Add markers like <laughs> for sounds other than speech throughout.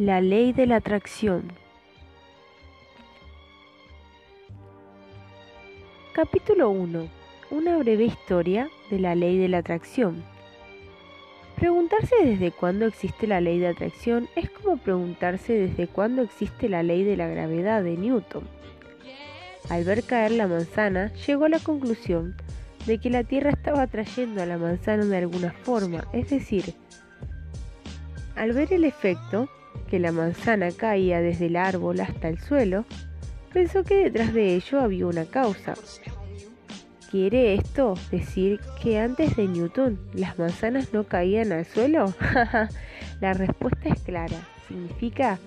La ley de la atracción. Capítulo 1. Una breve historia de la ley de la atracción. Preguntarse desde cuándo existe la ley de atracción es como preguntarse desde cuándo existe la ley de la gravedad de Newton. Al ver caer la manzana, llegó a la conclusión de que la Tierra estaba atrayendo a la manzana de alguna forma, es decir, al ver el efecto, que la manzana caía desde el árbol hasta el suelo, pensó que detrás de ello había una causa. ¿Quiere esto decir que antes de Newton las manzanas no caían al suelo? <laughs> la respuesta es clara. Significa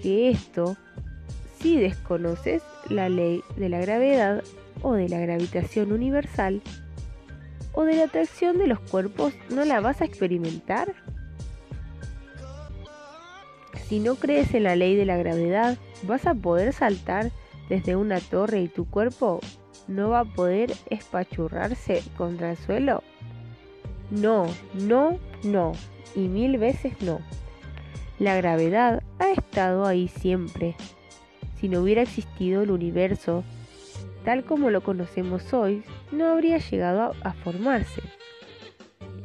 que esto, si desconoces la ley de la gravedad o de la gravitación universal o de la atracción de los cuerpos, no la vas a experimentar. Si no crees en la ley de la gravedad, ¿vas a poder saltar desde una torre y tu cuerpo no va a poder espachurrarse contra el suelo? No, no, no, y mil veces no. La gravedad ha estado ahí siempre. Si no hubiera existido el universo tal como lo conocemos hoy, no habría llegado a, formarse.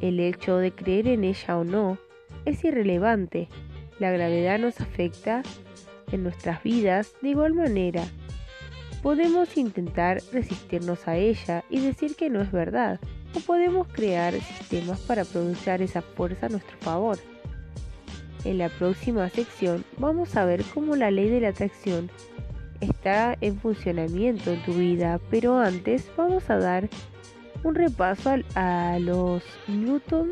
El hecho de creer en ella o no es irrelevante la gravedad nos afecta en nuestras vidas de igual manera. Podemos intentar resistirnos a ella y decir que no es verdad, o podemos crear sistemas para producir esa fuerza a nuestro favor. En la próxima sección vamos a ver cómo la ley de la atracción está en funcionamiento en tu vida, pero antes vamos a dar un repaso a, los Newton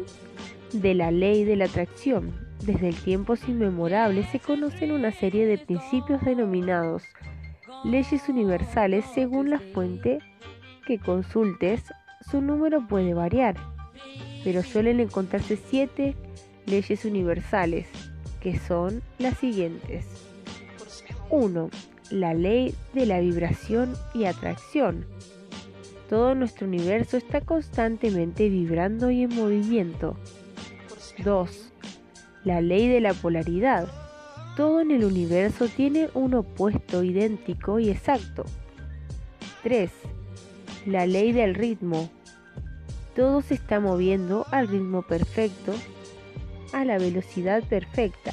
de la ley de la atracción. Desde el tiempos inmemorables se conocen una serie de principios denominados leyes universales según la fuente que consultes, su número puede variar, pero suelen encontrarse siete leyes universales, que son las siguientes. 1. La ley de la vibración y atracción. Todo nuestro universo está constantemente vibrando y en movimiento. 2 la ley de la polaridad. Todo en el universo tiene un opuesto idéntico y exacto. 3. La ley del ritmo. Todo se está moviendo al ritmo perfecto, a la velocidad perfecta.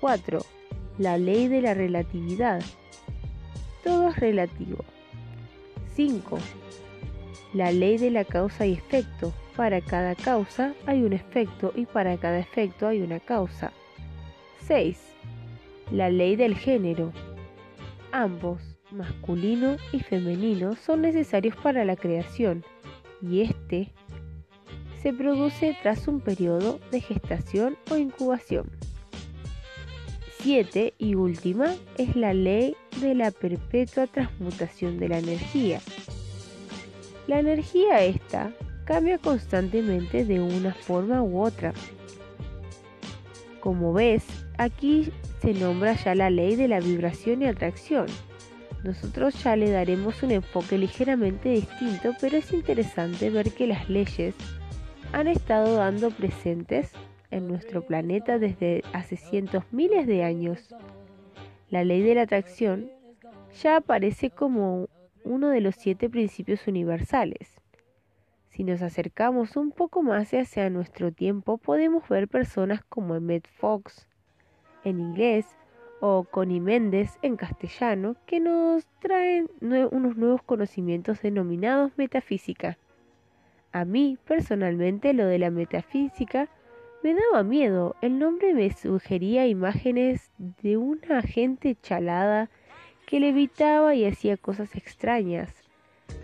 4. La ley de la relatividad. Todo es relativo. 5. La ley de la causa y efecto. Para cada causa hay un efecto y para cada efecto hay una causa. 6. La ley del género. Ambos, masculino y femenino, son necesarios para la creación y este se produce tras un periodo de gestación o incubación. 7 y última es la ley de la perpetua transmutación de la energía. La energía esta cambia constantemente de una forma u otra. Como ves, aquí se nombra ya la ley de la vibración y atracción. Nosotros ya le daremos un enfoque ligeramente distinto, pero es interesante ver que las leyes han estado dando presentes en nuestro planeta desde hace cientos miles de años. La ley de la atracción ya aparece como uno de los siete principios universales. Si nos acercamos un poco más hacia nuestro tiempo, podemos ver personas como Emmett Fox en inglés o Connie Méndez en castellano que nos traen unos nuevos conocimientos denominados metafísica. A mí, personalmente, lo de la metafísica me daba miedo. El nombre me sugería imágenes de una gente chalada que levitaba y hacía cosas extrañas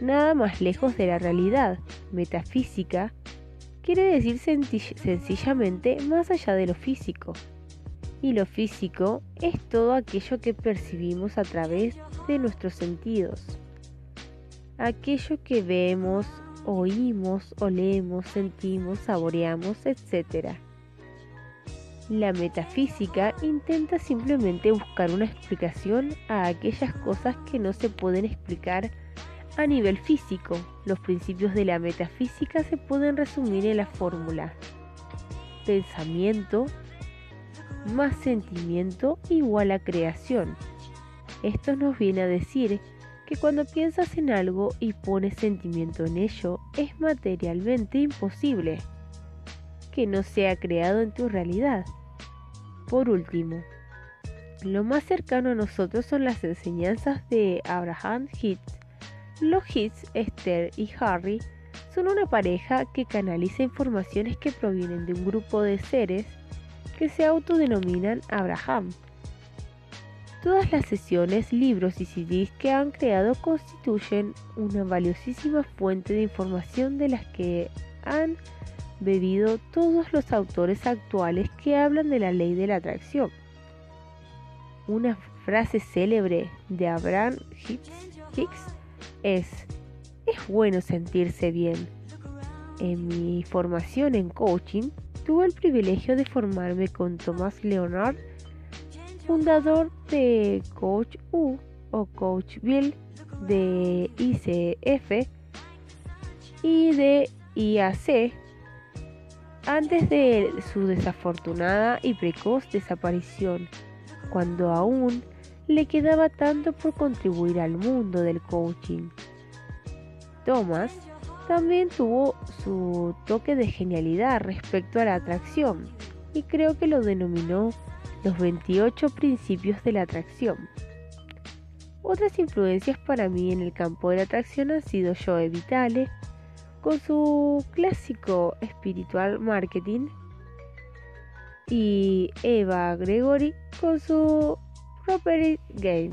nada más lejos de la realidad. Metafísica quiere decir sencillamente más allá de lo físico. Y lo físico es todo aquello que percibimos a través de nuestros sentidos. Aquello que vemos, oímos, olemos, sentimos, saboreamos, etc. La metafísica intenta simplemente buscar una explicación a aquellas cosas que no se pueden explicar a nivel físico, los principios de la metafísica se pueden resumir en la fórmula pensamiento más sentimiento igual a creación. Esto nos viene a decir que cuando piensas en algo y pones sentimiento en ello, es materialmente imposible que no sea creado en tu realidad. Por último, lo más cercano a nosotros son las enseñanzas de Abraham Hicks. Los Hicks, Esther y Harry son una pareja que canaliza informaciones que provienen de un grupo de seres que se autodenominan Abraham. Todas las sesiones, libros y CDs que han creado constituyen una valiosísima fuente de información de las que han bebido todos los autores actuales que hablan de la ley de la atracción. Una frase célebre de Abraham Hicks es, es bueno sentirse bien. En mi formación en coaching, tuve el privilegio de formarme con Thomas Leonard fundador de Coach U o Coach Bill de ICF y de IAC antes de su desafortunada y precoz desaparición, cuando aún le quedaba tanto por contribuir al mundo del coaching. Thomas también tuvo su toque de genialidad respecto a la atracción y creo que lo denominó los 28 principios de la atracción. Otras influencias para mí en el campo de la atracción han sido Joe Vitale, con su clásico espiritual marketing, y Eva Gregory con su Property Game,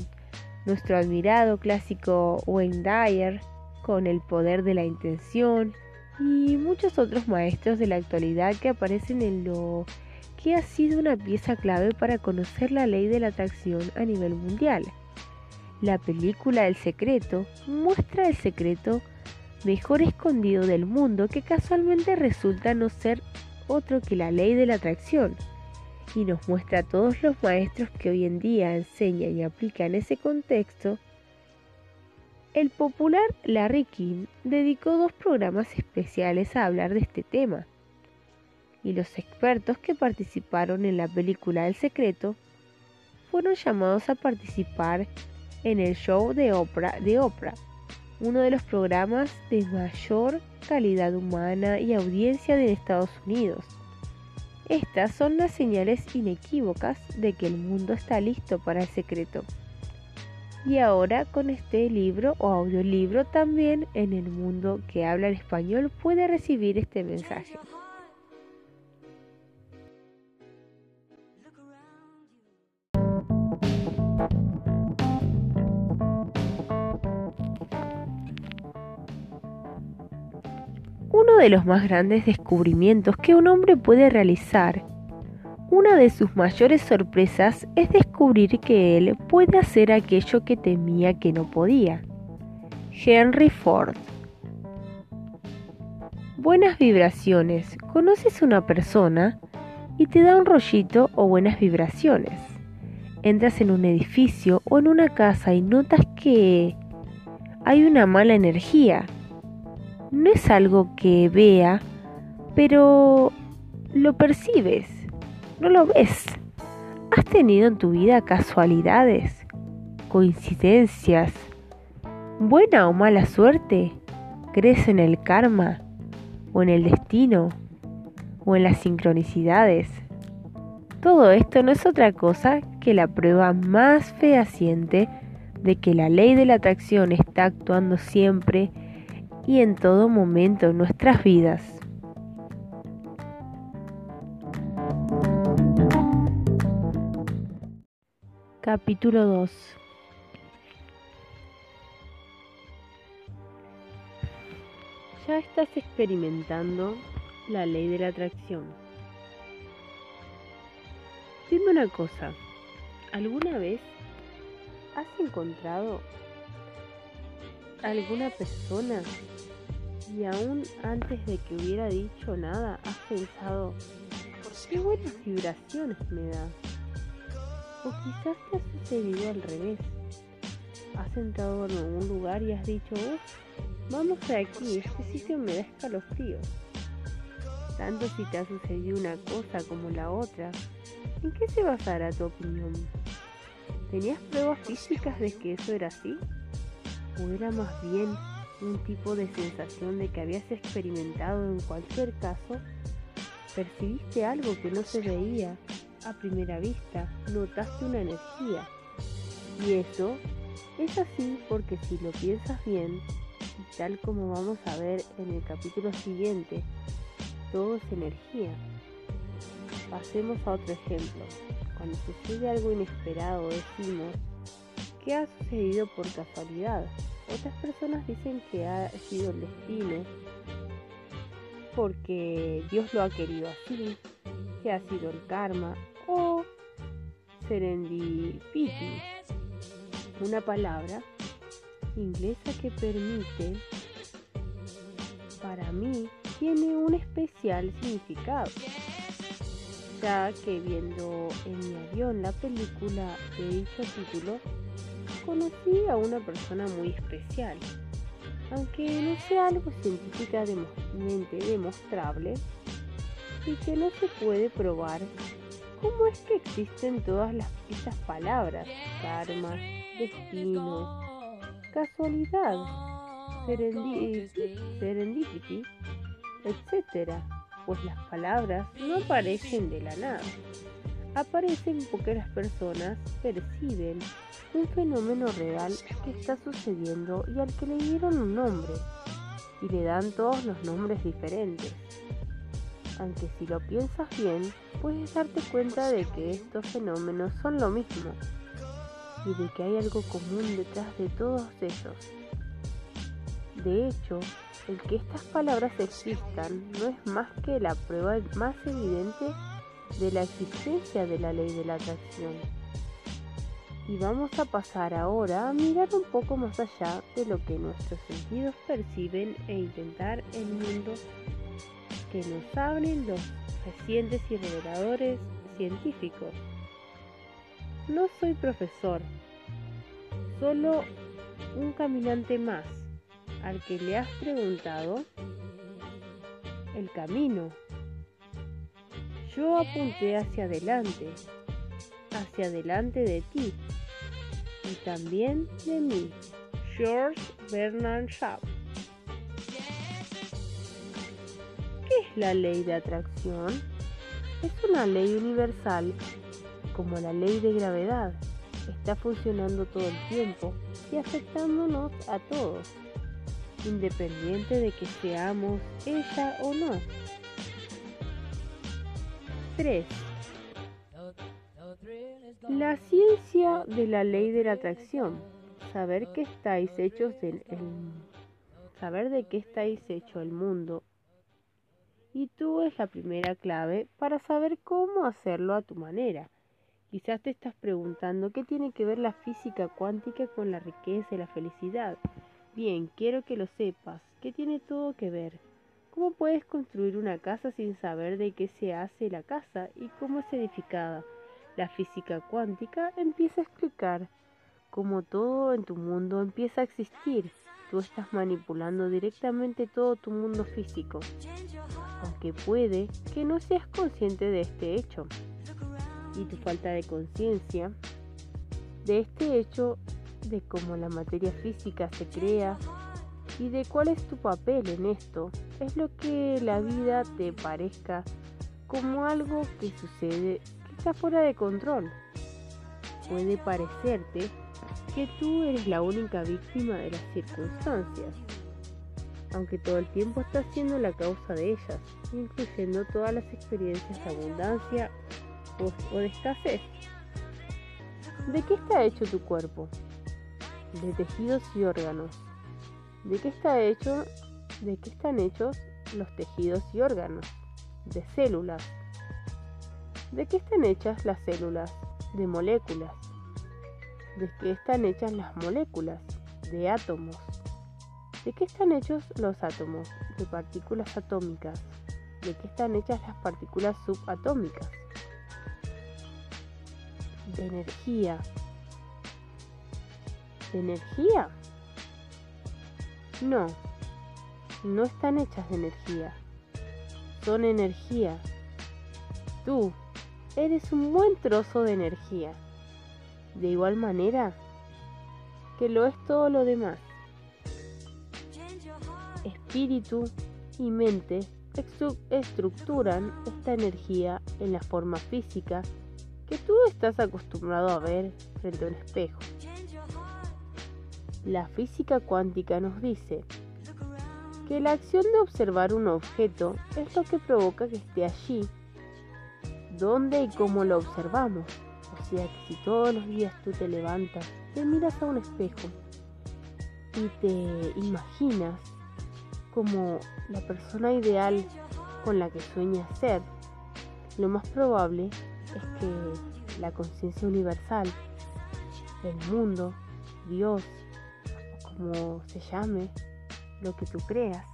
nuestro admirado clásico Wayne Dyer con el poder de la intención y muchos otros maestros de la actualidad que aparecen en lo que ha sido una pieza clave para conocer la ley de la atracción a nivel mundial. La película El secreto muestra el secreto mejor escondido del mundo que casualmente resulta no ser otro que la ley de la atracción y nos muestra a todos los maestros que hoy en día enseñan y aplican ese contexto. El popular Larry King dedicó dos programas especiales a hablar de este tema y los expertos que participaron en la película El Secreto fueron llamados a participar en el show de Oprah, de Oprah, uno de los programas de mayor calidad humana y audiencia de Estados Unidos. Estas son las señales inequívocas de que el mundo está listo para el secreto. Y ahora con este libro o audiolibro también en el mundo que habla el español puede recibir este mensaje. Uno de los más grandes descubrimientos que un hombre puede realizar, una de sus mayores sorpresas es descubrir que él puede hacer aquello que temía que no podía. Henry Ford Buenas vibraciones. Conoces una persona y te da un rollito o buenas vibraciones. Entras en un edificio o en una casa y notas que hay una mala energía no es algo que vea, pero lo percibes, no lo ves. ¿Has tenido en tu vida casualidades, coincidencias, buena o mala suerte? ¿Crees en el karma o en el destino o en las sincronicidades? Todo esto no es otra cosa que la prueba más fehaciente de que la ley de la atracción está actuando siempre y en todo momento en nuestras vidas. Capítulo 2 Ya estás experimentando la ley de la atracción. Dime una cosa, ¿alguna vez has encontrado alguna persona y aún antes de que hubiera dicho nada has pensado, qué buenas vibraciones me da. O quizás te ha sucedido al revés. Has entrado en algún lugar y has dicho, vamos de aquí, este sitio me da escalofríos. Tanto si te ha sucedido una cosa como la otra, ¿En qué se basará tu opinión? ¿Tenías pruebas físicas de que eso era así? ¿O era más bien un tipo de sensación de que habías experimentado en cualquier caso? ¿Percibiste algo que no se veía a primera vista? ¿Notaste una energía? Y eso es así porque si lo piensas bien, y tal como vamos a ver en el capítulo siguiente, todo es energía. Pasemos a otro ejemplo. Cuando sucede algo inesperado decimos que ha sucedido por casualidad. Otras personas dicen que ha sido el destino, porque Dios lo ha querido así, que ha sido el karma o serendipity, una palabra inglesa que permite, para mí, tiene un especial significado ya que viendo en mi avión la película de dicho título, conocí a una persona muy especial. Aunque no sea algo científicamente demostrable y que no se puede probar, ¿cómo es que existen todas las, esas palabras? Karma, destino, casualidad, serendipity, etc pues las palabras no aparecen de la nada. Aparecen porque las personas perciben un fenómeno real que está sucediendo y al que le dieron un nombre y le dan todos los nombres diferentes. Aunque si lo piensas bien, puedes darte cuenta de que estos fenómenos son lo mismo y de que hay algo común detrás de todos ellos. De hecho, el que estas palabras existan no es más que la prueba más evidente de la existencia de la ley de la atracción. Y vamos a pasar ahora a mirar un poco más allá de lo que nuestros sentidos perciben e intentar el mundo que nos abren los recientes y reveladores científicos. No soy profesor, solo un caminante más al que le has preguntado el camino. Yo apunté hacia adelante, hacia adelante de ti y también de mí. George Bernard Shaw. ¿Qué es la ley de atracción? Es una ley universal, como la ley de gravedad. Está funcionando todo el tiempo y afectándonos a todos independiente de que seamos ella o no. 3. La ciencia de la ley de la atracción. Saber que estáis hechos de saber de qué estáis hecho el mundo. Y tú es la primera clave para saber cómo hacerlo a tu manera. Quizás te estás preguntando qué tiene que ver la física cuántica con la riqueza y la felicidad. Bien, quiero que lo sepas, que tiene todo que ver. ¿Cómo puedes construir una casa sin saber de qué se hace la casa y cómo es edificada? La física cuántica empieza a explicar cómo todo en tu mundo empieza a existir. Tú estás manipulando directamente todo tu mundo físico, aunque puede que no seas consciente de este hecho. Y tu falta de conciencia de este hecho de cómo la materia física se crea y de cuál es tu papel en esto. Es lo que la vida te parezca como algo que sucede que está fuera de control. Puede parecerte que tú eres la única víctima de las circunstancias, aunque todo el tiempo estás siendo la causa de ellas, incluyendo todas las experiencias de abundancia o, de escasez. ¿De qué está hecho tu cuerpo? de tejidos y órganos. ¿De qué está hecho? ¿De qué están hechos los tejidos y órganos? De células. ¿De qué están hechas las células? De moléculas. ¿De qué están hechas las moléculas? De átomos. ¿De qué están hechos los átomos? De partículas atómicas. ¿De qué están hechas las partículas subatómicas? De energía, de energía? No, no están hechas de energía. Son energía. Tú eres un buen trozo de energía. De igual manera que lo es todo lo demás. Espíritu y mente estructuran esta energía en la forma física que tú estás acostumbrado a ver frente a un espejo. La física cuántica nos dice que la acción de observar un objeto es lo que provoca que esté allí, dónde y cómo lo observamos. O sea que si todos los días tú te levantas, te miras a un espejo y te imaginas como la persona ideal con la que sueñas ser, lo más probable es que la conciencia universal, el mundo, Dios, como se llame, lo que tú creas,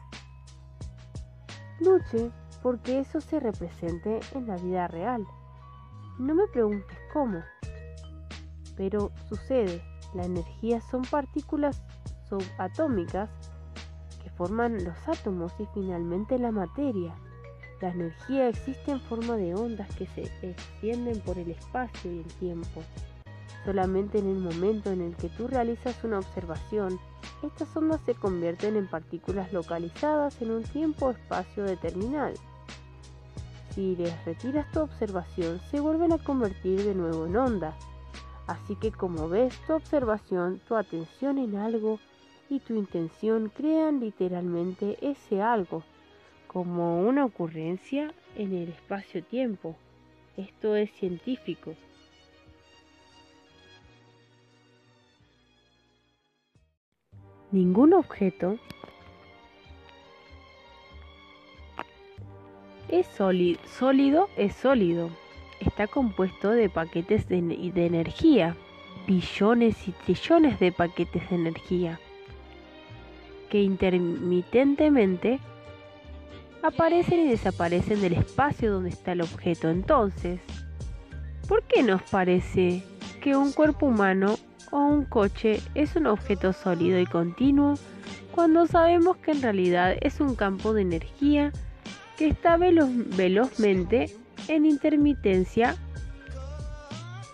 luche porque eso se represente en la vida real. No me preguntes cómo, pero sucede. La energía son partículas subatómicas que forman los átomos y finalmente la materia. La energía existe en forma de ondas que se extienden por el espacio y el tiempo. Solamente en el momento en el que tú realizas una observación, estas ondas se convierten en partículas localizadas en un tiempo-espacio determinado. Si les retiras tu observación, se vuelven a convertir de nuevo en ondas. Así que como ves, tu observación, tu atención en algo y tu intención crean literalmente ese algo como una ocurrencia en el espacio-tiempo. Esto es científico. Ningún objeto es sólido, sólido es sólido. Está compuesto de paquetes de, de energía, billones y trillones de paquetes de energía, que intermitentemente aparecen y desaparecen del espacio donde está el objeto. Entonces, ¿por qué nos parece que un cuerpo humano o un coche es un objeto sólido y continuo cuando sabemos que en realidad es un campo de energía que está velozmente en intermitencia?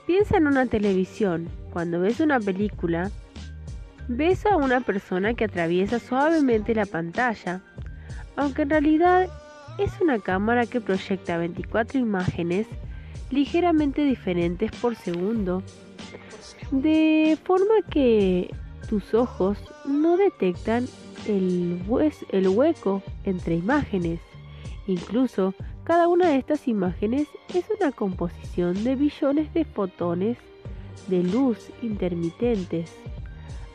Piensa en una televisión. Cuando ves una película, ves a una persona que atraviesa suavemente la pantalla aunque en realidad es una cámara que proyecta 24 imágenes ligeramente diferentes por segundo, de forma que tus ojos no detectan el, el hueco entre imágenes. Incluso cada una de estas imágenes es una composición de billones de fotones de luz intermitentes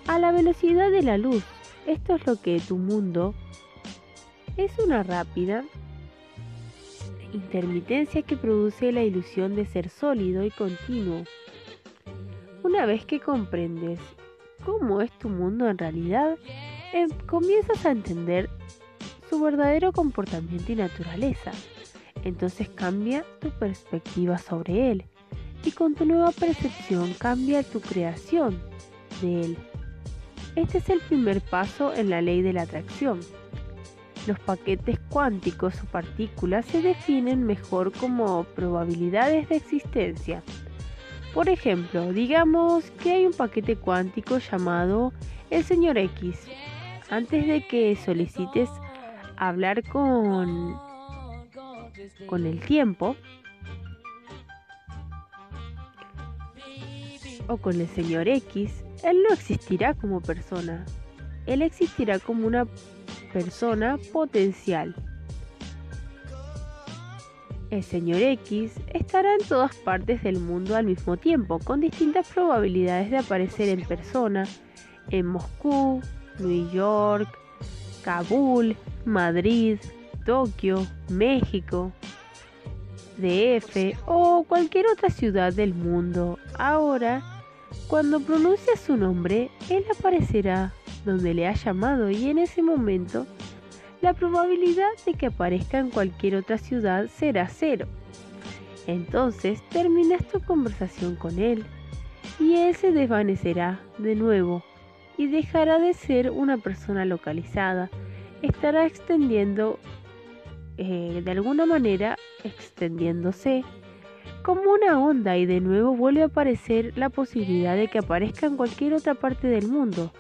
a la velocidad de la luz. Esto es lo que tu mundo es una rápida intermitencia que produce la ilusión de ser sólido y continuo. Una vez que comprendes cómo es tu mundo en realidad, em, comienzas a entender su verdadero comportamiento y naturaleza. Entonces cambia tu perspectiva sobre él y con tu nueva percepción cambia tu creación de él. Este es el primer paso en la ley de la atracción. Los paquetes cuánticos o partículas se definen mejor como probabilidades de existencia. Por ejemplo, digamos que hay un paquete cuántico llamado el señor X. Antes de que solicites hablar con, con el tiempo o con el señor X, él no existirá como persona. Él existirá como una persona potencial. El señor X estará en todas partes del mundo al mismo tiempo, con distintas probabilidades de aparecer en persona en Moscú, New York, Kabul, Madrid, Tokio, México, DF o cualquier otra ciudad del mundo. Ahora, cuando pronuncia su nombre, él aparecerá donde le ha llamado y en ese momento la probabilidad de que aparezca en cualquier otra ciudad será cero. Entonces terminas tu conversación con él y él se desvanecerá de nuevo y dejará de ser una persona localizada. Estará extendiendo, eh, de alguna manera, extendiéndose como una onda y de nuevo vuelve a aparecer la posibilidad de que aparezca en cualquier otra parte del mundo.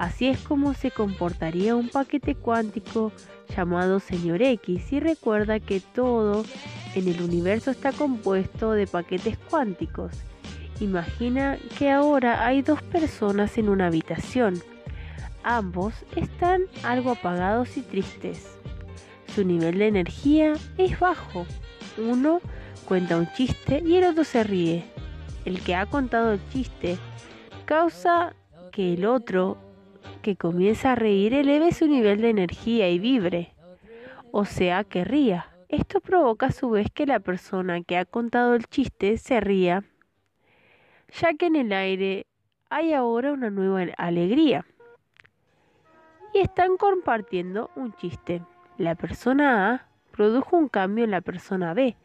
Así es como se comportaría un paquete cuántico llamado Señor X y recuerda que todo en el universo está compuesto de paquetes cuánticos. Imagina que ahora hay dos personas en una habitación. Ambos están algo apagados y tristes. Su nivel de energía es bajo. Uno cuenta un chiste y el otro se ríe. El que ha contado el chiste causa que el otro que comienza a reír eleve su nivel de energía y vibre, o sea que ría. Esto provoca a su vez que la persona que ha contado el chiste se ría, ya que en el aire hay ahora una nueva alegría. Y están compartiendo un chiste. La persona A produjo un cambio en la persona B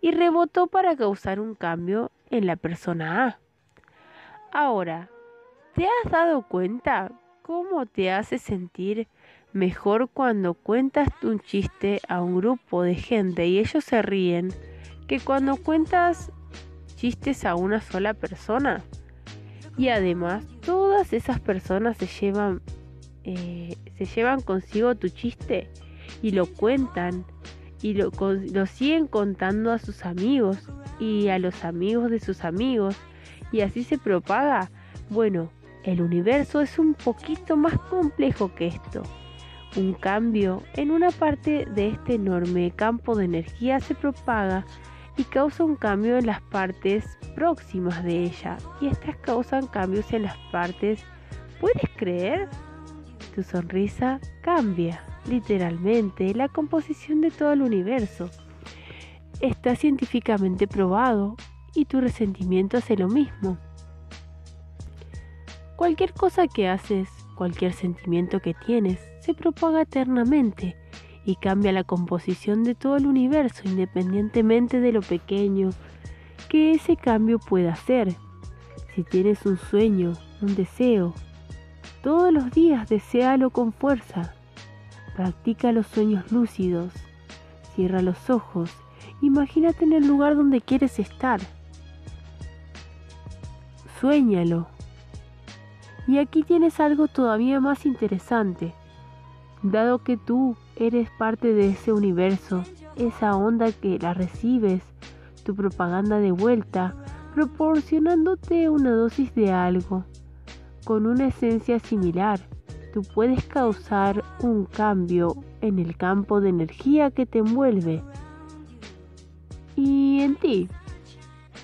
y rebotó para causar un cambio en la persona A. Ahora, ¿te has dado cuenta cómo te hace sentir mejor cuando cuentas un chiste a un grupo de gente y ellos se ríen que cuando cuentas chistes a una sola persona? Y además, todas esas personas se llevan, eh, se llevan consigo tu chiste y lo cuentan y lo, lo siguen contando a sus amigos y a los amigos de sus amigos y así se propaga. Bueno, el universo es un poquito más complejo que esto. Un cambio en una parte de este enorme campo de energía se propaga y causa un cambio en las partes próximas de ella y estas causan cambios en las partes. ¿Puedes creer? Tu sonrisa cambia literalmente la composición de todo el universo. Está científicamente probado y tu resentimiento hace lo mismo. Cualquier cosa que haces, cualquier sentimiento que tienes, se propaga eternamente y cambia la composición de todo el universo independientemente de lo pequeño que ese cambio pueda ser. Si tienes un sueño, un deseo, todos los días deséalo con fuerza Practica los sueños lúcidos. Cierra los ojos. Imagínate en el lugar donde quieres estar. Suéñalo. Y aquí tienes algo todavía más interesante. Dado que tú eres parte de ese universo, esa onda que la recibes, tu propaganda de vuelta, proporcionándote una dosis de algo, con una esencia similar tú puedes causar un cambio en el campo de energía que te envuelve y en ti.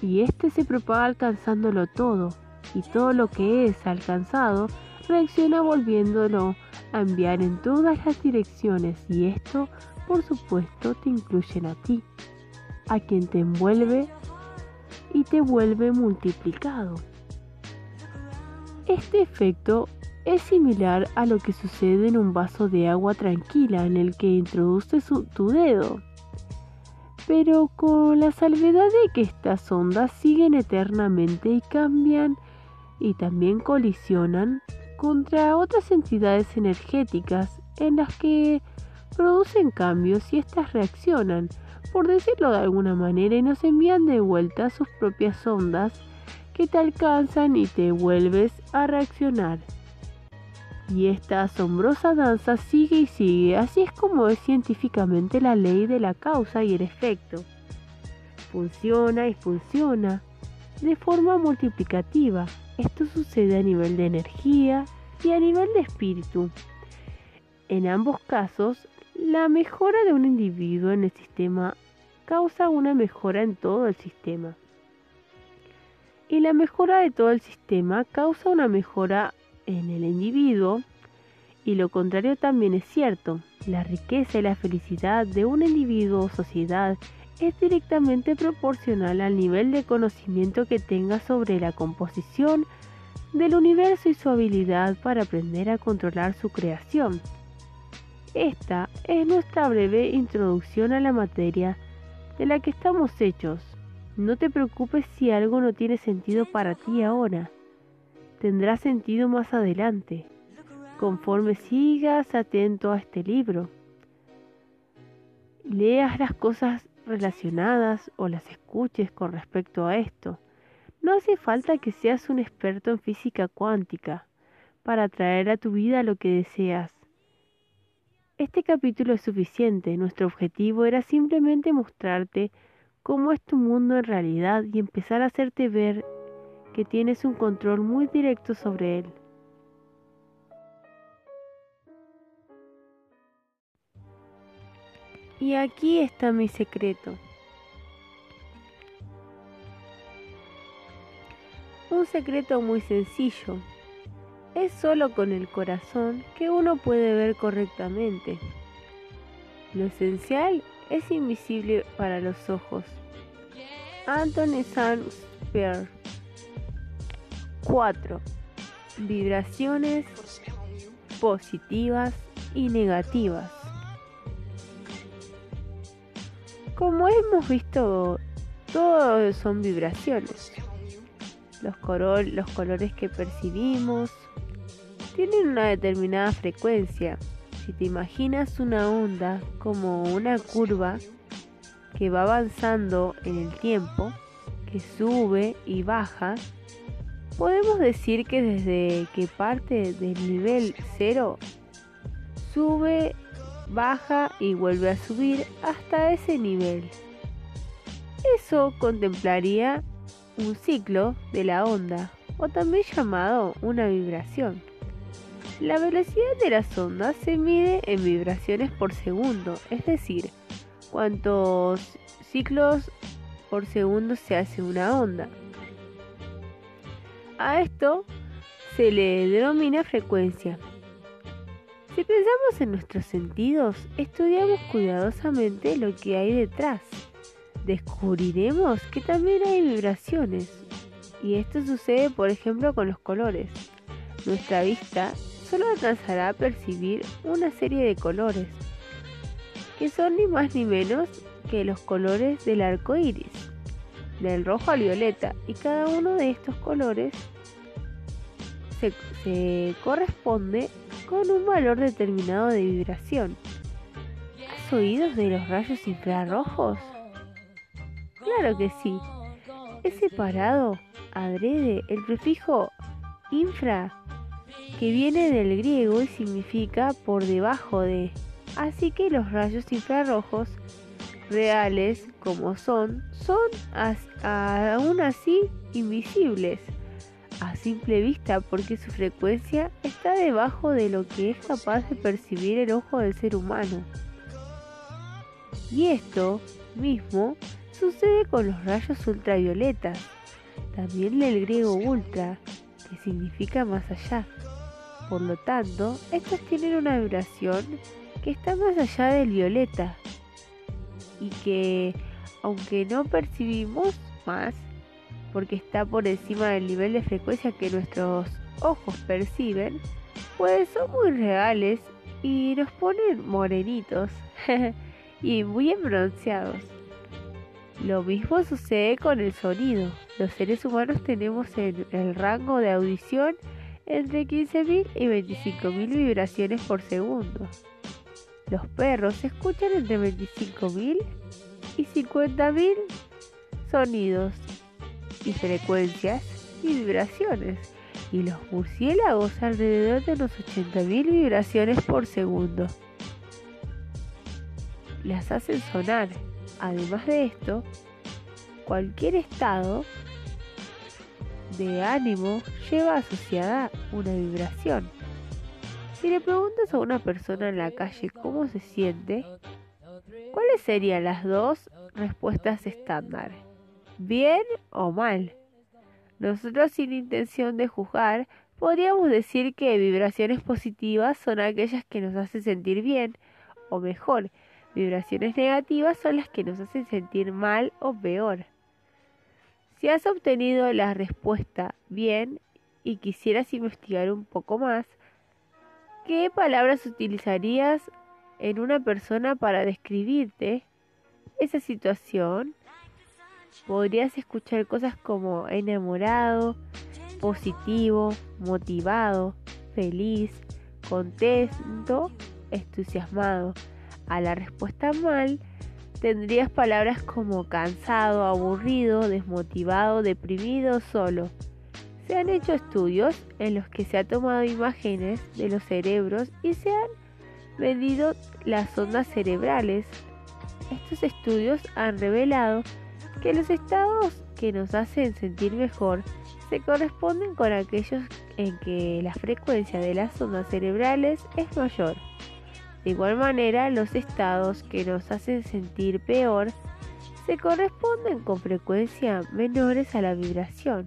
Y este se propaga alcanzándolo todo, y todo lo que es alcanzado reacciona volviéndolo a enviar en todas las direcciones, y esto, por supuesto, te incluyen a ti, a quien te envuelve y te vuelve multiplicado. Este efecto es similar a lo que sucede en un vaso de agua tranquila en el que introduces tu dedo, pero con la salvedad de que estas ondas siguen eternamente y cambian y también colisionan contra otras entidades energéticas en las que producen cambios y éstas reaccionan, por decirlo de alguna manera, y nos envían de vuelta sus propias ondas que te alcanzan y te vuelves a reaccionar. Y esta asombrosa danza sigue y sigue, así es como es científicamente la ley de la causa y el efecto. Funciona y funciona de forma multiplicativa. Esto sucede a nivel de energía y a nivel de espíritu. En ambos casos, la mejora de un individuo en el sistema causa una mejora en todo el sistema. Y la mejora de todo el sistema causa una mejora en el individuo y lo contrario también es cierto. La riqueza y la felicidad de un individuo o sociedad es directamente proporcional al nivel de conocimiento que tenga sobre la composición del universo y su habilidad para aprender a controlar su creación. Esta es nuestra breve introducción a la materia de la que estamos hechos. No te preocupes si algo no tiene sentido para ti ahora tendrá sentido más adelante, conforme sigas atento a este libro. Leas las cosas relacionadas o las escuches con respecto a esto. No hace falta que seas un experto en física cuántica para traer a tu vida lo que deseas. Este capítulo es suficiente. Nuestro objetivo era simplemente mostrarte cómo es tu mundo en realidad y empezar a hacerte ver que tienes un control muy directo sobre él. Y aquí está mi secreto. Un secreto muy sencillo. Es solo con el corazón que uno puede ver correctamente. Lo esencial es invisible para los ojos. Anthony Spear 4. Vibraciones positivas y negativas. Como hemos visto, todo son vibraciones. Los, los colores que percibimos tienen una determinada frecuencia. Si te imaginas una onda como una curva que va avanzando en el tiempo, que sube y baja, podemos decir que desde que parte del nivel cero, sube baja y vuelve a subir hasta ese nivel. Eso contemplaría un ciclo de la onda, o también llamado una vibración. La velocidad de las ondas se mide en vibraciones por segundo, es decir, cuántos ciclos por segundo se hace una onda. A esto se le denomina frecuencia, si pensamos en nuestros sentidos, estudiamos cuidadosamente lo que hay detrás. Descubriremos que también hay vibraciones. Y esto sucede, por ejemplo, con los colores. Nuestra vista solo alcanzará a percibir una serie de colores, que son ni más ni menos que los colores del arco iris, del rojo al violeta, y cada uno de estos colores se, corresponde con un valor determinado de vibración. ¿Has oído de los rayos infrarrojos? Claro que sí. He separado adrede el prefijo infra, que viene del griego y significa por debajo de. Así que los rayos infrarrojos reales como son, son aún así invisibles a simple vista porque su frecuencia está debajo de lo que es capaz de percibir el ojo del ser humano. Y esto mismo sucede con los rayos ultravioletas, también el griego ultra, que significa más allá. Por lo tanto, estos tienen una vibración que está más allá del violeta y que, aunque no percibimos más, porque está por encima del nivel de frecuencia que nuestros ojos perciben, pues son muy reales y nos ponen morenitos <laughs> y muy bronceados. Lo mismo sucede con el sonido. Los seres humanos tenemos el, el rango de audición entre 15.000 y 25.000 vibraciones por segundo. Los perros escuchan entre 25.000 y 50.000 sonidos y frecuencias y vibraciones, y los murciélagos alrededor de unos 80.000 vibraciones por segundo. Las hacen sonar. Además de esto, cualquier estado de ánimo lleva asociada una vibración. Si le preguntas a una persona en la calle cómo se siente, ¿cuáles serían las dos respuestas estándar? Bien o mal. Nosotros sin intención de juzgar, podríamos decir que vibraciones positivas son aquellas que nos hacen sentir bien o mejor. Vibraciones negativas son las que nos hacen sentir mal o peor. Si has obtenido la respuesta bien y quisieras investigar un poco más, ¿qué palabras utilizarías en una persona para describirte esa situación? Podrías escuchar cosas como enamorado, positivo, motivado, feliz, contento, entusiasmado. A la respuesta mal, tendrías palabras como cansado, aburrido, desmotivado, deprimido, solo. Se han hecho estudios en los que se ha tomado imágenes de los cerebros y se han medido las ondas cerebrales. Estos estudios han revelado que los estados que nos hacen sentir mejor se corresponden con aquellos en que la frecuencia de las ondas cerebrales es mayor. De igual manera, los estados que nos hacen sentir peor se corresponden con frecuencia menores a la vibración.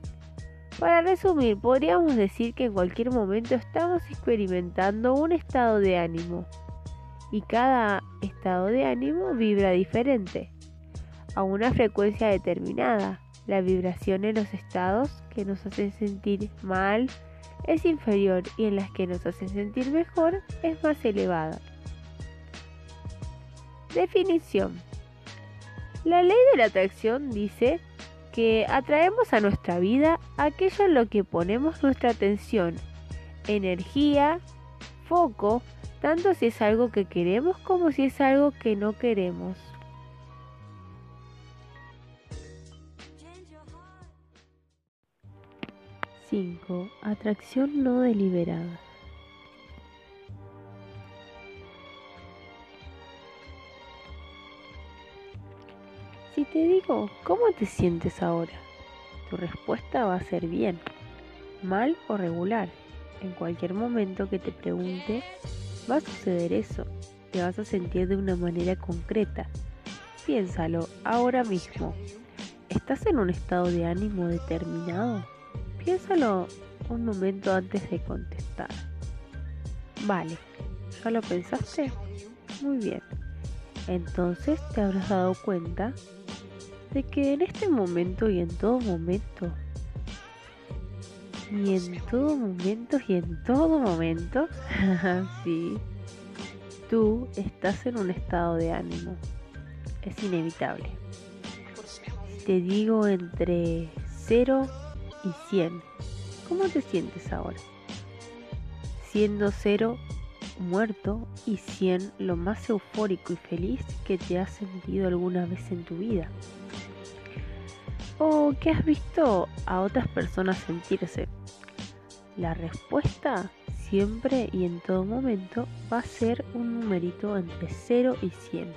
Para resumir, podríamos decir que en cualquier momento estamos experimentando un estado de ánimo y cada estado de ánimo vibra diferente, a una frecuencia determinada. La vibración en los estados que nos hacen sentir mal es inferior y en las que nos hacen sentir mejor es más elevada. Definición. La ley de la atracción dice que atraemos a nuestra vida aquello en lo que ponemos nuestra atención, energía, foco, tanto si es algo que queremos como si es algo que no queremos. 5. Atracción no deliberada. Si te digo, ¿cómo te sientes ahora? Tu respuesta va a ser bien, mal o regular. En cualquier momento que te pregunte, va a suceder eso. Te vas a sentir de una manera concreta. Piénsalo ahora mismo. ¿Estás en un estado de ánimo determinado? Piénsalo un momento antes de contestar. Vale, ¿ya lo pensaste? Muy bien. Entonces te habrás dado cuenta de que en este momento y en todo momento, y en todo momento y en todo momento, <laughs> sí, tú estás en un estado de ánimo. Es inevitable. Te digo entre 0 y 100. ¿Cómo te sientes ahora? Siendo 0 muerto y 100 lo más eufórico y feliz que te has sentido alguna vez en tu vida. ¿O que has visto a otras personas sentirse? La respuesta siempre y en todo momento va a ser un numerito entre 0 y 100.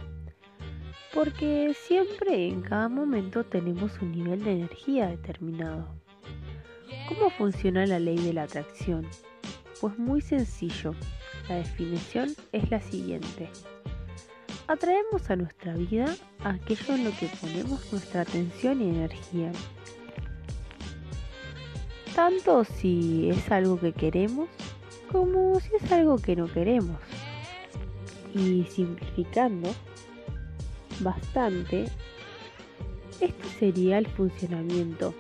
Porque siempre en cada momento tenemos un nivel de energía determinado. ¿Cómo funciona la ley de la atracción? Pues muy sencillo. La definición es la siguiente. Atraemos a nuestra vida aquello en lo que ponemos nuestra atención y energía. Tanto si es algo que queremos como si es algo que no queremos. Y simplificando bastante, este sería el funcionamiento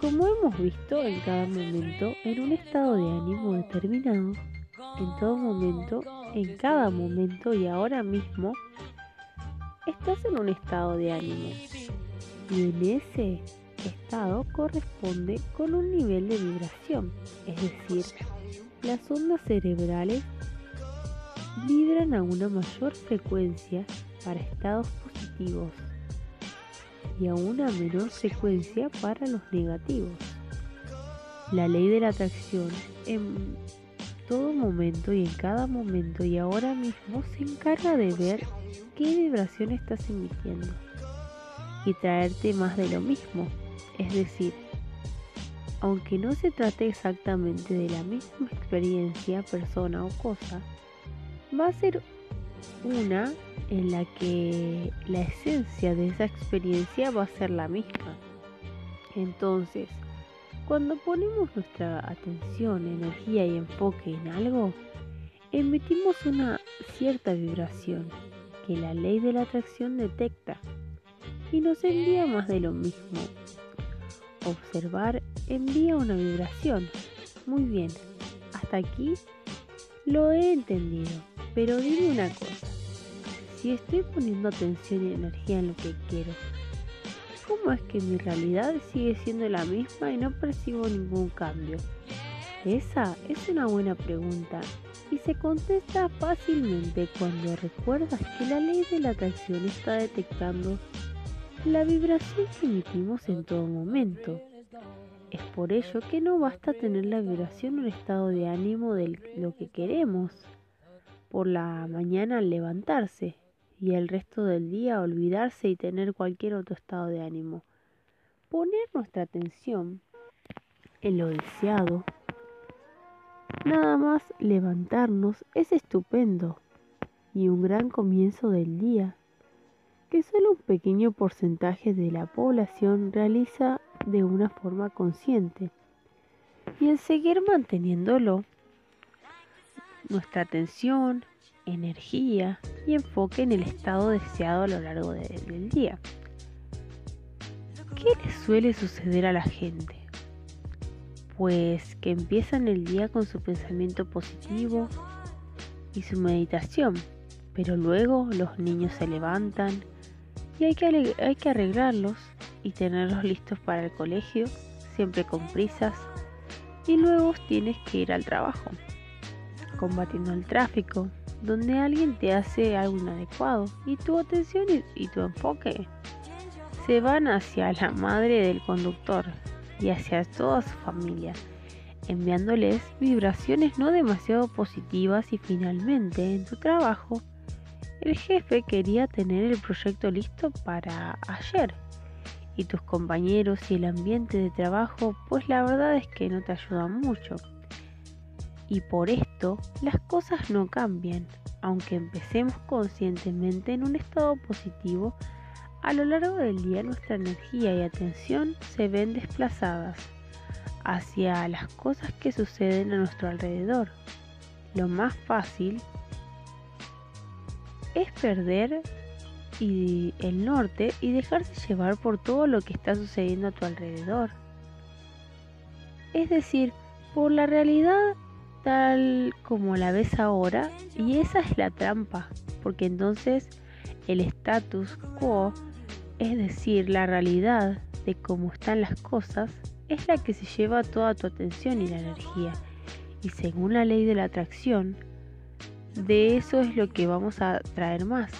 como hemos visto en cada momento, en un estado de ánimo determinado, en todo momento, en cada momento y ahora mismo, estás en un estado de ánimo. Y en ese estado corresponde con un nivel de vibración, es decir, las ondas cerebrales vibran a una mayor frecuencia para estados positivos y a una menor frecuencia para los negativos. La ley de la atracción en todo momento y en cada momento y ahora mismo se encarga de ver qué vibración estás emitiendo y traerte más de lo mismo. Es decir, aunque no se trate exactamente de la misma experiencia, persona o cosa, va a ser una en la que la esencia de esa experiencia va a ser la misma. Entonces, cuando ponemos nuestra atención, energía y enfoque en algo, emitimos una cierta vibración que la ley de la atracción detecta y nos envía más de lo mismo. Observar envía una vibración. Muy bien, hasta aquí lo he entendido, pero dime una cosa si estoy poniendo atención y energía en lo que quiero, ¿cómo es que mi realidad sigue siendo la misma y no percibo ningún cambio? Esa es una buena pregunta y se contesta fácilmente cuando recuerdas que la ley de la atracción está detectando la vibración que emitimos en todo momento. Es por ello que no basta tener la vibración en un estado de ánimo de lo que queremos por la mañana al levantarse y el resto del día olvidarse y tener cualquier otro estado de ánimo. Poner nuestra atención en lo deseado Nada más levantarnos es estupendo y un gran comienzo del día que solo un pequeño porcentaje de la población realiza de una forma consciente. Y el seguir manteniéndolo, nuestra atención, energía y enfoque en el estado deseado a lo largo del día. ¿Qué le suele suceder a la gente? pues que empiezan el día con su pensamiento positivo y su meditación, pero luego los niños se levantan y hay que, hay que arreglarlos y tenerlos listos para el colegio, siempre con prisas, y luego tienes que ir al trabajo, combatiendo el tráfico, donde alguien te hace algo inadecuado y tu atención y tu enfoque se van hacia la madre del conductor y hacia toda su familia, enviándoles vibraciones no demasiado positivas y finalmente en tu trabajo el jefe quería tener el proyecto listo para ayer y tus compañeros y el ambiente de trabajo pues la verdad es que no te ayudan mucho. Y por esto las cosas no cambian, aunque empecemos conscientemente en un estado positivo a lo largo del día nuestra energía y atención se ven desplazadas hacia las cosas que suceden a nuestro alrededor. Lo más fácil es perder el norte y dejarse llevar por todo lo que está sucediendo a tu alrededor. Es decir, por la realidad tal como la ves ahora y esa es la trampa, porque entonces el status quo es decir, la realidad de cómo están las cosas, es la que se lleva toda tu atención y la energía. Y según la ley de la atracción, de eso es lo que vamos a traer más.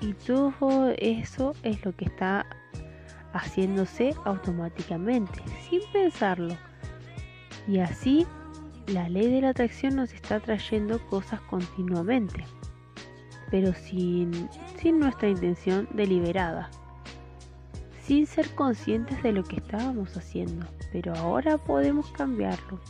Y todo eso es lo que está haciéndose automáticamente, sin pensarlo. Y así la ley de la atracción nos está trayendo cosas continuamente, pero sin, sin nuestra intención deliberada sin ser conscientes de lo que estábamos haciendo, pero ahora podemos cambiarlo.